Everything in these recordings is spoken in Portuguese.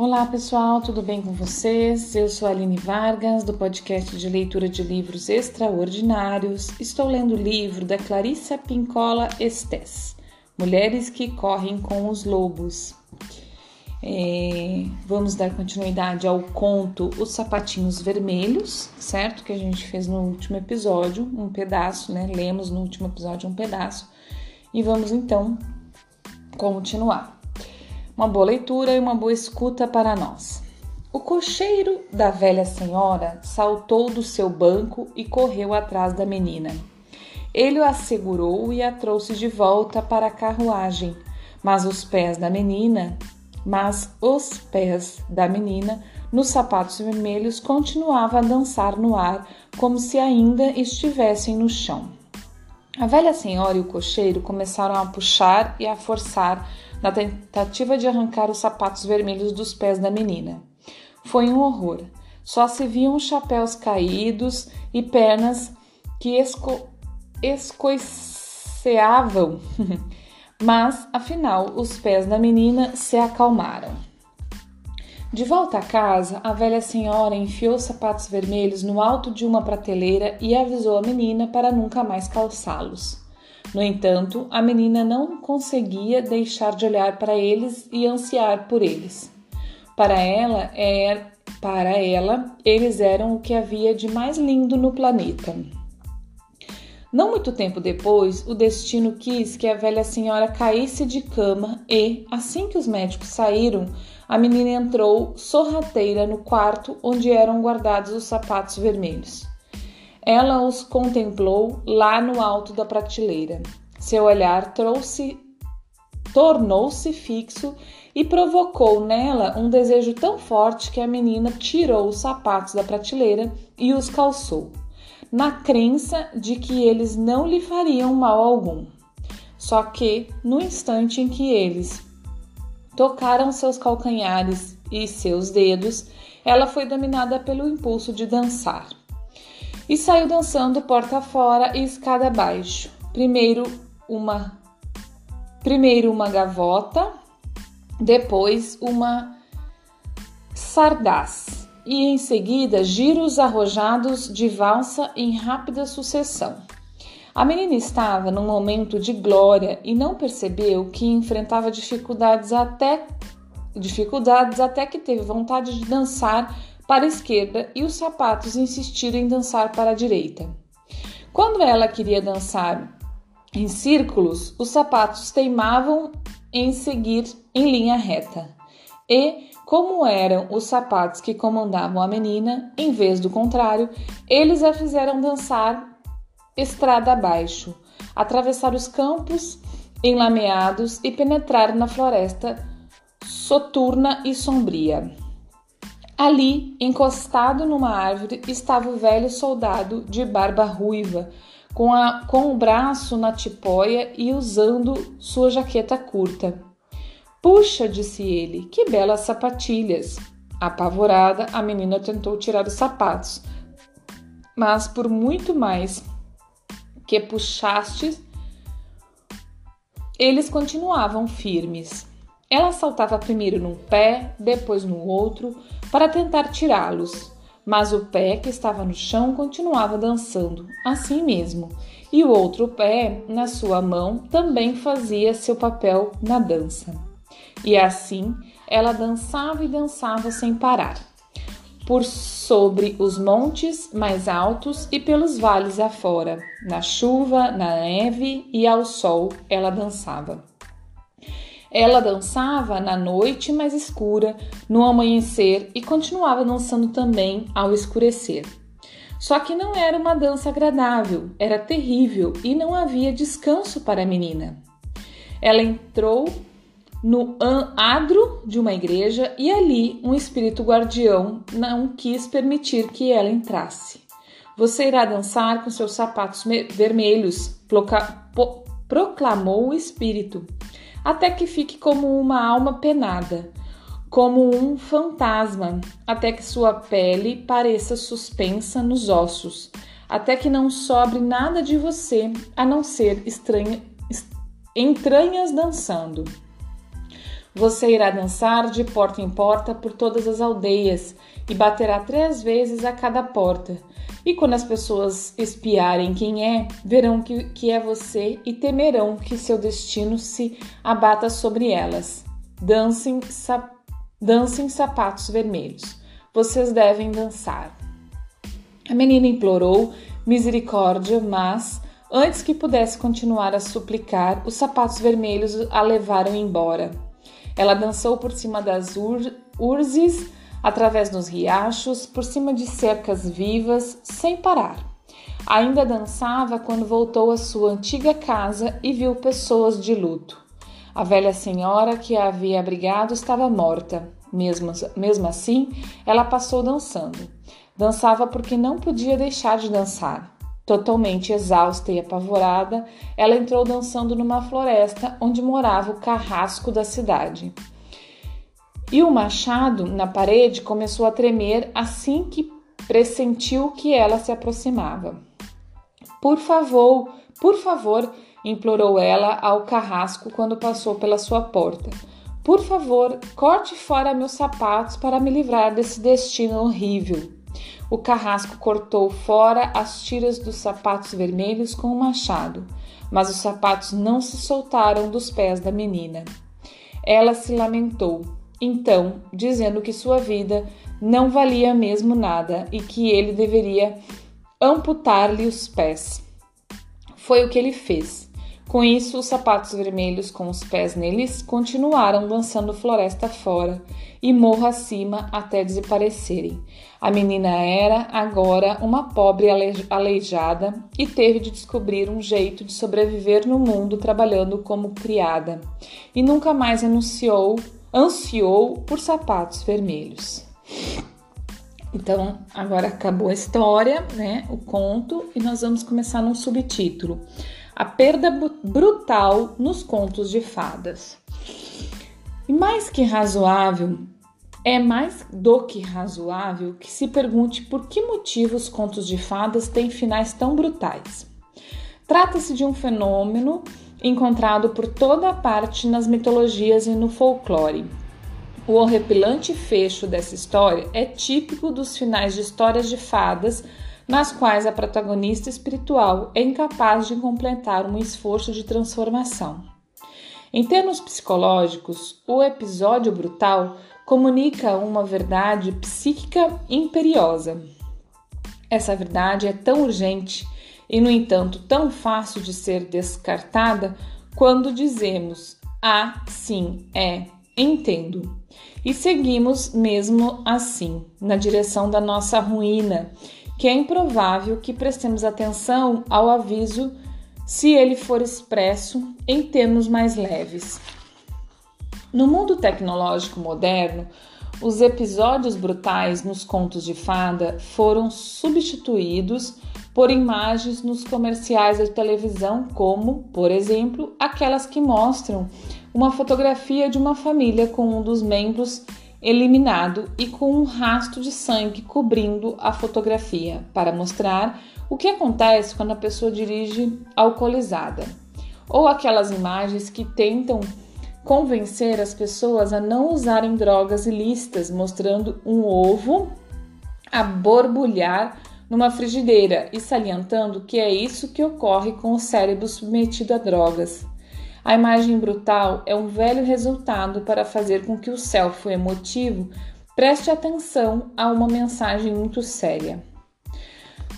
Olá pessoal, tudo bem com vocês? Eu sou a Aline Vargas, do podcast de leitura de livros extraordinários. Estou lendo o livro da Clarissa Pincola Estes, Mulheres que Correm com os Lobos. É, vamos dar continuidade ao conto Os Sapatinhos Vermelhos, certo? Que a gente fez no último episódio, um pedaço, né? Lemos no último episódio um pedaço. E vamos então continuar. Uma boa leitura e uma boa escuta para nós. O cocheiro da velha senhora saltou do seu banco e correu atrás da menina. Ele a segurou e a trouxe de volta para a carruagem, mas os pés da menina, mas os pés da menina, nos sapatos vermelhos, continuavam a dançar no ar como se ainda estivessem no chão. A velha senhora e o cocheiro começaram a puxar e a forçar na tentativa de arrancar os sapatos vermelhos dos pés da menina. Foi um horror. Só se viam chapéus caídos e pernas que esco escoiceavam. Mas, afinal, os pés da menina se acalmaram. De volta a casa, a velha senhora enfiou os sapatos vermelhos no alto de uma prateleira e avisou a menina para nunca mais calçá-los. No entanto, a menina não conseguia deixar de olhar para eles e ansiar por eles. Para ela, é, para ela, eles eram o que havia de mais lindo no planeta. Não muito tempo depois, o destino quis que a velha senhora caísse de cama e, assim que os médicos saíram, a menina entrou sorrateira no quarto onde eram guardados os sapatos vermelhos. Ela os contemplou lá no alto da prateleira. Seu olhar trouxe tornou-se fixo e provocou nela um desejo tão forte que a menina tirou os sapatos da prateleira e os calçou, na crença de que eles não lhe fariam mal algum. Só que, no instante em que eles tocaram seus calcanhares e seus dedos, ela foi dominada pelo impulso de dançar e saiu dançando porta fora e escada abaixo. Primeiro uma primeiro uma gavota, depois uma sardaz e em seguida giros arrojados de valsa em rápida sucessão. A menina estava num momento de glória e não percebeu que enfrentava dificuldades até dificuldades até que teve vontade de dançar para a esquerda e os sapatos insistiram em dançar para a direita. Quando ela queria dançar em círculos, os sapatos teimavam em seguir em linha reta. E, como eram os sapatos que comandavam a menina, em vez do contrário, eles a fizeram dançar estrada abaixo, atravessar os campos enlameados e penetrar na floresta soturna e sombria. Ali, encostado numa árvore, estava o velho soldado de barba ruiva, com, a, com o braço na tipóia e usando sua jaqueta curta. Puxa, disse ele, que belas sapatilhas! Apavorada, a menina tentou tirar os sapatos, mas por muito mais que puxaste, eles continuavam firmes. Ela saltava primeiro num pé, depois no outro, para tentar tirá-los, mas o pé que estava no chão continuava dançando, assim mesmo, e o outro pé, na sua mão, também fazia seu papel na dança. E assim ela dançava e dançava sem parar, por sobre os montes mais altos e pelos vales afora, na chuva, na neve e ao sol ela dançava. Ela dançava na noite mais escura, no amanhecer e continuava dançando também ao escurecer. Só que não era uma dança agradável, era terrível e não havia descanso para a menina. Ela entrou no adro de uma igreja e ali um espírito guardião não quis permitir que ela entrasse. Você irá dançar com seus sapatos vermelhos, proclamou o espírito até que fique como uma alma penada, como um fantasma, até que sua pele pareça suspensa nos ossos, até que não sobre nada de você a não ser estranha, entranhas dançando. Você irá dançar de porta em porta por todas as aldeias e baterá três vezes a cada porta. E quando as pessoas espiarem quem é, verão que, que é você e temerão que seu destino se abata sobre elas. Dancem, sap, dancem sapatos vermelhos. Vocês devem dançar. A menina implorou misericórdia, mas, antes que pudesse continuar a suplicar, os sapatos vermelhos a levaram embora. Ela dançou por cima das ur urzes, através dos riachos, por cima de cercas vivas, sem parar. Ainda dançava quando voltou à sua antiga casa e viu pessoas de luto. A velha senhora que a havia abrigado estava morta. Mesmo, mesmo assim, ela passou dançando. Dançava porque não podia deixar de dançar. Totalmente exausta e apavorada, ela entrou dançando numa floresta onde morava o carrasco da cidade. E o machado na parede começou a tremer assim que pressentiu que ela se aproximava. Por favor, por favor, implorou ela ao carrasco quando passou pela sua porta. Por favor, corte fora meus sapatos para me livrar desse destino horrível. O carrasco cortou fora as tiras dos sapatos vermelhos com o machado, mas os sapatos não se soltaram dos pés da menina. Ela se lamentou, então, dizendo que sua vida não valia mesmo nada e que ele deveria amputar-lhe os pés. Foi o que ele fez. Com isso, os sapatos vermelhos com os pés neles continuaram dançando floresta fora e morro acima até desaparecerem. A menina era agora uma pobre aleijada e teve de descobrir um jeito de sobreviver no mundo trabalhando como criada e nunca mais anunciou, ansiou por sapatos vermelhos. Então, agora acabou a história, né? O conto, e nós vamos começar num subtítulo a perda brutal nos contos de fadas. E mais que razoável, é mais do que razoável que se pergunte por que motivo os contos de fadas têm finais tão brutais. Trata-se de um fenômeno encontrado por toda parte nas mitologias e no folclore. O horripilante fecho dessa história é típico dos finais de histórias de fadas nas quais a protagonista espiritual é incapaz de completar um esforço de transformação. Em termos psicológicos, o episódio brutal comunica uma verdade psíquica imperiosa. Essa verdade é tão urgente e, no entanto, tão fácil de ser descartada quando dizemos ah, sim, é, entendo. E seguimos mesmo assim, na direção da nossa ruína que é improvável que prestemos atenção ao aviso se ele for expresso em termos mais leves. No mundo tecnológico moderno, os episódios brutais nos contos de fada foram substituídos por imagens nos comerciais de televisão, como, por exemplo, aquelas que mostram uma fotografia de uma família com um dos membros eliminado e com um rastro de sangue cobrindo a fotografia, para mostrar o que acontece quando a pessoa dirige alcoolizada. Ou aquelas imagens que tentam convencer as pessoas a não usarem drogas ilícitas, mostrando um ovo a borbulhar numa frigideira e salientando que é isso que ocorre com o cérebro submetido a drogas. A imagem brutal é um velho resultado para fazer com que o selfie emotivo preste atenção a uma mensagem muito séria.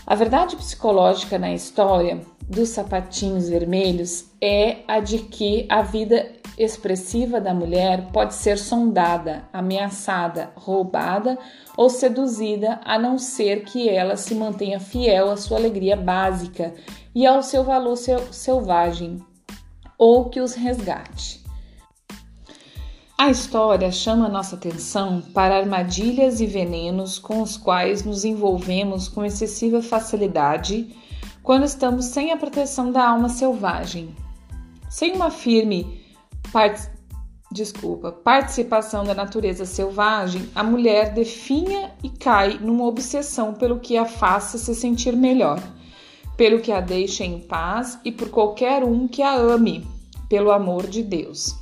A verdade psicológica na história dos sapatinhos vermelhos é a de que a vida expressiva da mulher pode ser sondada, ameaçada, roubada ou seduzida, a não ser que ela se mantenha fiel à sua alegria básica e ao seu valor selvagem, ou que os resgate. A história chama nossa atenção para armadilhas e venenos com os quais nos envolvemos com excessiva facilidade quando estamos sem a proteção da alma selvagem. Sem uma firme part... Desculpa, participação da natureza selvagem, a mulher definha e cai numa obsessão pelo que a faça se sentir melhor pelo que a deixe em paz e por qualquer um que a ame, pelo amor de Deus.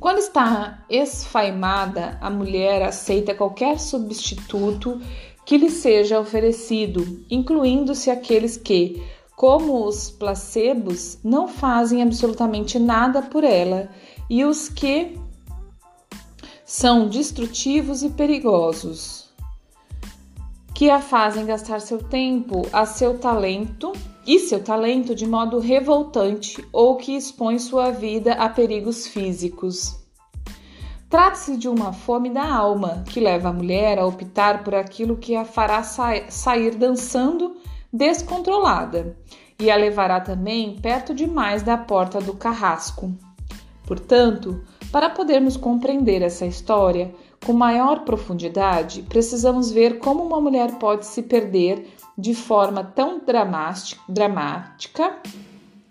Quando está esfaimada, a mulher aceita qualquer substituto que lhe seja oferecido, incluindo-se aqueles que, como os placebos, não fazem absolutamente nada por ela e os que são destrutivos e perigosos, que a fazem gastar seu tempo a seu talento e seu talento de modo revoltante ou que expõe sua vida a perigos físicos. Trata-se de uma fome da alma que leva a mulher a optar por aquilo que a fará sa sair dançando descontrolada e a levará também perto demais da porta do carrasco. Portanto, para podermos compreender essa história com maior profundidade, precisamos ver como uma mulher pode se perder de forma tão dramática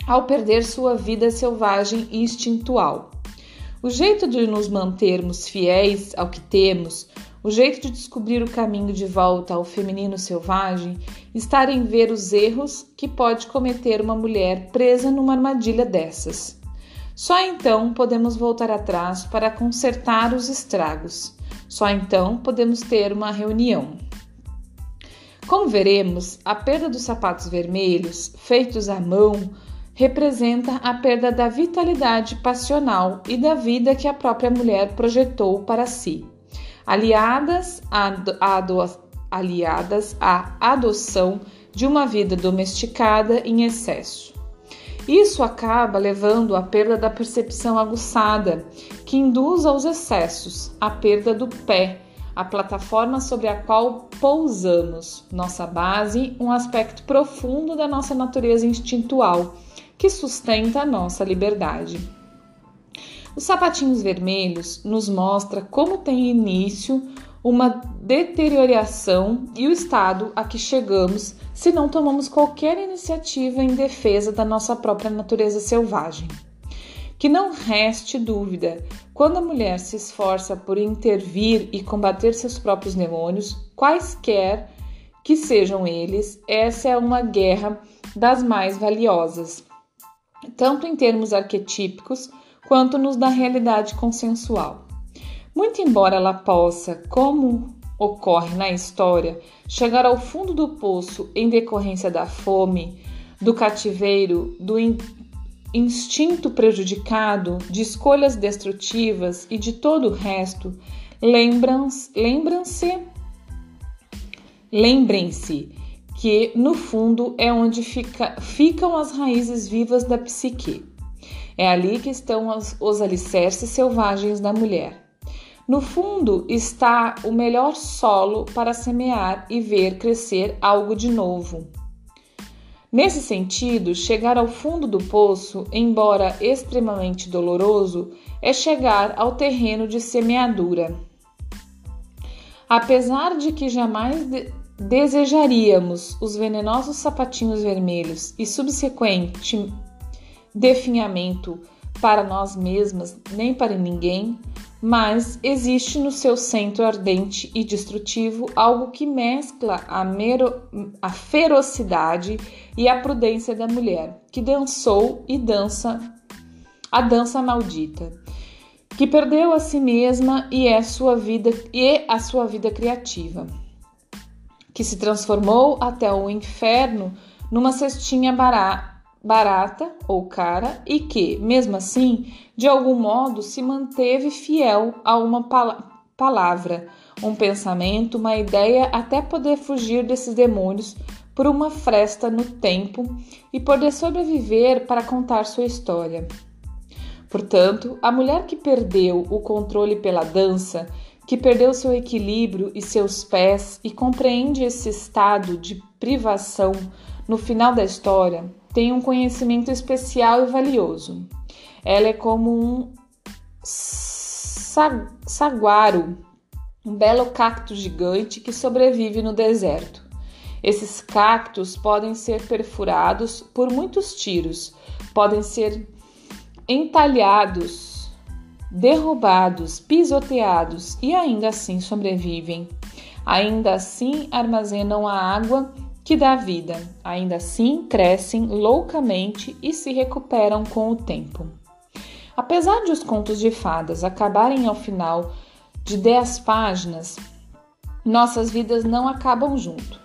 ao perder sua vida selvagem e instintual. O jeito de nos mantermos fiéis ao que temos, o jeito de descobrir o caminho de volta ao feminino selvagem, está em ver os erros que pode cometer uma mulher presa numa armadilha dessas. Só então podemos voltar atrás para consertar os estragos. Só então podemos ter uma reunião. Como veremos, a perda dos sapatos vermelhos, feitos à mão, representa a perda da vitalidade passional e da vida que a própria mulher projetou para si, aliadas à, aliadas à adoção de uma vida domesticada em excesso. Isso acaba levando à perda da percepção aguçada, que induz aos excessos, a perda do pé, a plataforma sobre a qual pousamos, nossa base, um aspecto profundo da nossa natureza instintual, que sustenta a nossa liberdade. Os sapatinhos vermelhos nos mostra como tem início uma deterioração e o estado a que chegamos se não tomamos qualquer iniciativa em defesa da nossa própria natureza selvagem. Que não reste dúvida, quando a mulher se esforça por intervir e combater seus próprios demônios, quaisquer que sejam eles, essa é uma guerra das mais valiosas, tanto em termos arquetípicos quanto nos da realidade consensual. Muito embora ela possa, como ocorre na história, chegar ao fundo do poço em decorrência da fome, do cativeiro, do instinto prejudicado, de escolhas destrutivas e de todo o resto, lembram-se lembrem-se que no fundo é onde fica, ficam as raízes vivas da psique. É ali que estão os, os alicerces selvagens da mulher. No fundo está o melhor solo para semear e ver crescer algo de novo. Nesse sentido, chegar ao fundo do poço, embora extremamente doloroso, é chegar ao terreno de semeadura. Apesar de que jamais de desejaríamos os venenosos sapatinhos vermelhos e subsequente definhamento para nós mesmas nem para ninguém, mas existe no seu centro ardente e destrutivo algo que mescla a, mero, a ferocidade e a prudência da mulher, que dançou e dança a dança maldita, que perdeu a si mesma e é sua vida e a sua vida criativa, que se transformou até o inferno numa cestinha barata barata ou cara e que, mesmo assim, de algum modo se manteve fiel a uma palavra, um pensamento, uma ideia, até poder fugir desses demônios por uma fresta no tempo e poder sobreviver para contar sua história. Portanto, a mulher que perdeu o controle pela dança, que perdeu seu equilíbrio e seus pés e compreende esse estado de privação no final da história, tem um conhecimento especial e valioso. Ela é como um saguaro, um belo cacto gigante que sobrevive no deserto. Esses cactos podem ser perfurados por muitos tiros, podem ser entalhados, derrubados, pisoteados e ainda assim sobrevivem. Ainda assim armazenam a água que dá vida. Ainda assim, crescem loucamente e se recuperam com o tempo. Apesar de os contos de fadas acabarem ao final de 10 páginas, nossas vidas não acabam junto.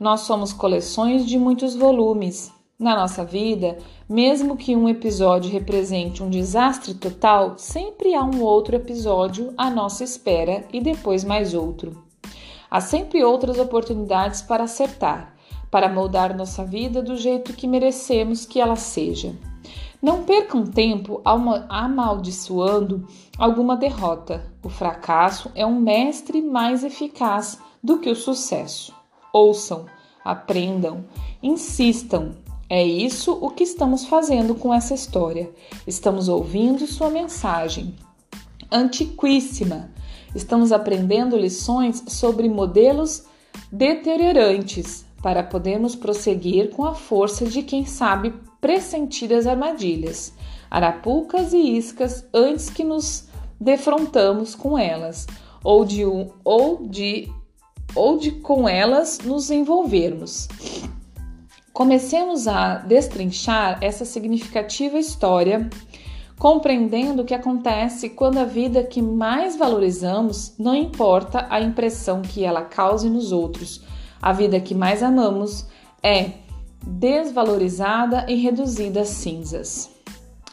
Nós somos coleções de muitos volumes. Na nossa vida, mesmo que um episódio represente um desastre total, sempre há um outro episódio à nossa espera e depois mais outro. Há sempre outras oportunidades para acertar, para moldar nossa vida do jeito que merecemos que ela seja. Não percam tempo amaldiçoando alguma derrota. O fracasso é um mestre mais eficaz do que o sucesso. Ouçam, aprendam, insistam. É isso o que estamos fazendo com essa história. Estamos ouvindo sua mensagem. Antiquíssima. Estamos aprendendo lições sobre modelos deteriorantes para podermos prosseguir com a força de quem sabe pressentir as armadilhas, arapucas e iscas antes que nos defrontamos com elas, ou de, um, ou de, ou de com elas nos envolvermos. Comecemos a destrinchar essa significativa história, compreendendo o que acontece quando a vida que mais valorizamos não importa a impressão que ela cause nos outros. A vida que mais amamos é desvalorizada e reduzida a cinzas.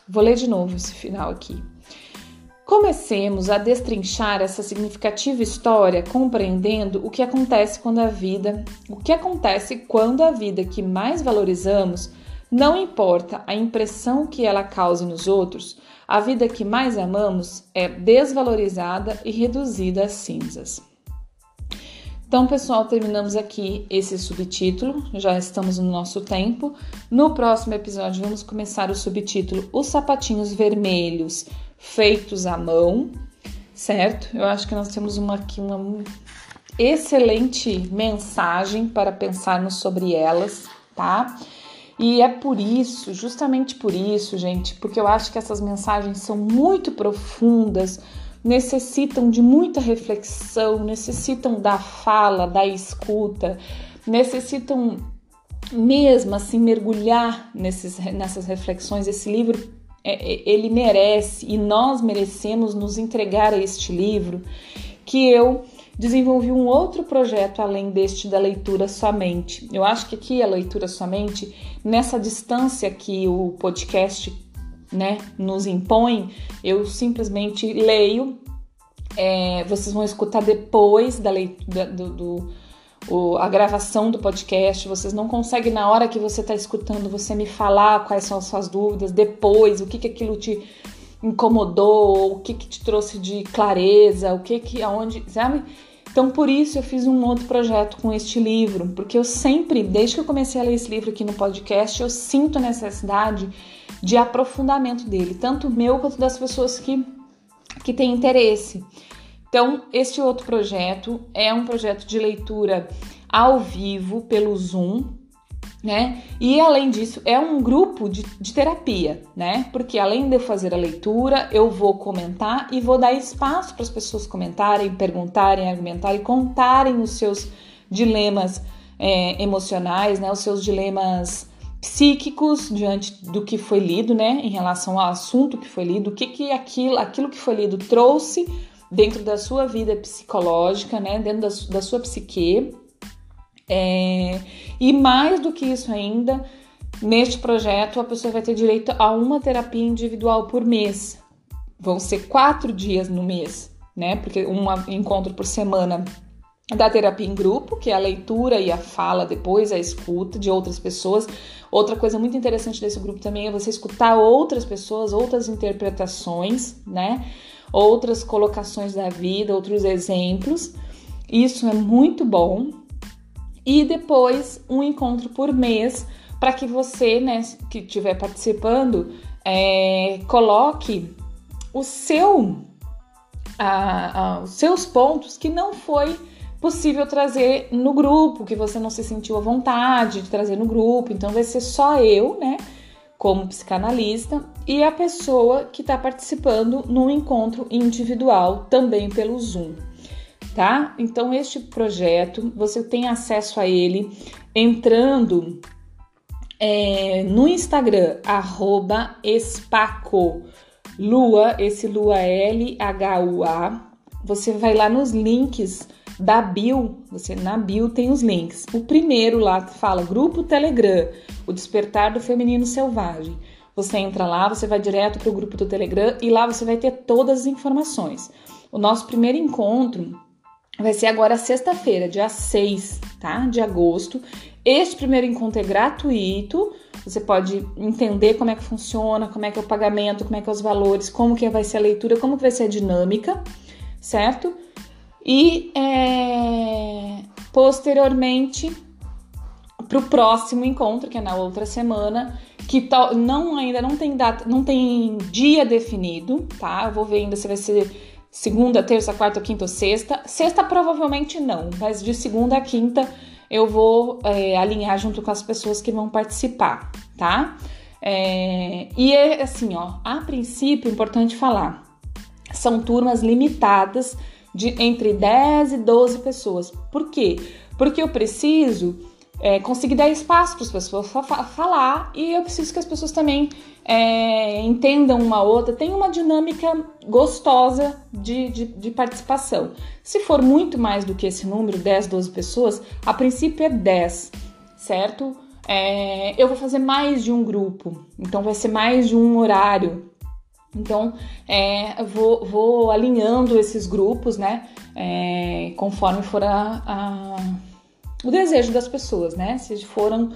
Vou ler de novo esse final aqui. Comecemos a destrinchar essa significativa história compreendendo o que acontece quando a vida, o que acontece quando a vida que mais valorizamos, não importa a impressão que ela cause nos outros, a vida que mais amamos é desvalorizada e reduzida a cinzas. Então, pessoal, terminamos aqui esse subtítulo, já estamos no nosso tempo. No próximo episódio, vamos começar o subtítulo Os Sapatinhos Vermelhos Feitos à Mão, certo? Eu acho que nós temos uma, aqui uma excelente mensagem para pensarmos sobre elas, tá? E é por isso, justamente por isso, gente, porque eu acho que essas mensagens são muito profundas necessitam de muita reflexão, necessitam da fala, da escuta, necessitam mesmo assim mergulhar nesses, nessas reflexões. Esse livro é, é, ele merece e nós merecemos nos entregar a este livro que eu desenvolvi um outro projeto além deste da leitura somente. Eu acho que aqui a leitura somente, nessa distância que o podcast né, nos impõe, eu simplesmente leio. É, vocês vão escutar depois da leitura do, do o, a gravação do podcast. Vocês não conseguem na hora que você está escutando você me falar quais são as suas dúvidas depois, o que que aquilo te incomodou, o que que te trouxe de clareza, o que que aonde, sabe? Então, por isso eu fiz um outro projeto com este livro, porque eu sempre, desde que eu comecei a ler esse livro aqui no podcast, eu sinto necessidade de aprofundamento dele, tanto meu quanto das pessoas que, que têm interesse. Então, este outro projeto é um projeto de leitura ao vivo pelo Zoom, né? E além disso, é um grupo de, de, terapia, né? Porque além de eu fazer a leitura, eu vou comentar e vou dar espaço para as pessoas comentarem, perguntarem, argumentarem, contarem os seus dilemas é, emocionais, né? Os seus dilemas psíquicos diante do que foi lido, né, em relação ao assunto que foi lido, o que que aquilo, aquilo que foi lido trouxe dentro da sua vida psicológica, né, dentro da, da sua psique. É, e mais do que isso ainda, neste projeto a pessoa vai ter direito a uma terapia individual por mês. Vão ser quatro dias no mês, né? Porque um encontro por semana da terapia em grupo, que é a leitura e a fala depois, a escuta de outras pessoas. Outra coisa muito interessante desse grupo também é você escutar outras pessoas, outras interpretações, né? Outras colocações da vida, outros exemplos. Isso é muito bom. E depois um encontro por mês para que você, né, que estiver participando, é, coloque o seu, a, a, os seus pontos que não foi possível trazer no grupo, que você não se sentiu à vontade de trazer no grupo. Então vai ser só eu, né, como psicanalista, e a pessoa que está participando no encontro individual, também pelo Zoom. Tá? Então, este projeto você tem acesso a ele entrando é, no Instagram, arroba espaco Lua, esse Lua L-H-U-A. Você vai lá nos links da bio, você na bio tem os links. O primeiro lá fala Grupo Telegram, o Despertar do Feminino Selvagem. Você entra lá, você vai direto para o grupo do Telegram e lá você vai ter todas as informações. O nosso primeiro encontro vai ser agora sexta-feira, dia 6, tá? De agosto. Este primeiro encontro é gratuito. Você pode entender como é que funciona, como é que é o pagamento, como é que é os valores, como que vai ser a leitura, como que vai ser a dinâmica, certo? E é, posteriormente para o próximo encontro, que é na outra semana, que não ainda não tem data, não tem dia definido, tá? Eu vou ver ainda se vai ser segunda, terça, quarta, quinta ou sexta. Sexta provavelmente não, mas de segunda a quinta eu vou é, alinhar junto com as pessoas que vão participar, tá? É, e é assim, ó, a princípio, importante falar, são turmas limitadas de entre 10 e 12 pessoas. Por quê? Porque eu preciso é, conseguir dar espaço para as pessoas falar e eu preciso que as pessoas também é, entendam uma outra, tem uma dinâmica gostosa de, de, de, participação. Se for muito mais do que esse número, 10, 12 pessoas, a princípio é 10, certo? É, eu vou fazer mais de um grupo, então vai ser mais de um horário. Então, é, vou, vou alinhando esses grupos, né? É, conforme for a, a o desejo das pessoas, né? Se foram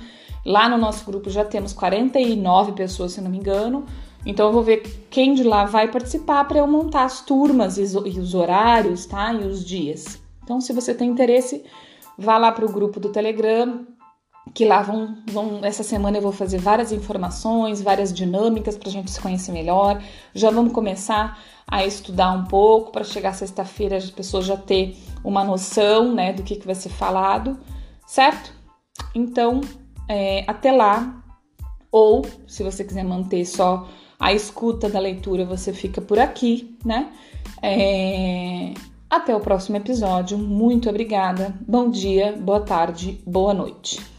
lá no nosso grupo já temos 49 pessoas, se não me engano. Então eu vou ver quem de lá vai participar para eu montar as turmas e os horários, tá? E os dias. Então, se você tem interesse, vá lá para o grupo do Telegram, que lá vão, vão. Essa semana eu vou fazer várias informações, várias dinâmicas para a gente se conhecer melhor. Já vamos começar a estudar um pouco para chegar sexta-feira as pessoas já ter uma noção, né, do que, que vai ser falado certo? Então, é, até lá, ou se você quiser manter só a escuta da leitura, você fica por aqui, né? É, até o próximo episódio. Muito obrigada. Bom dia, boa tarde, boa noite.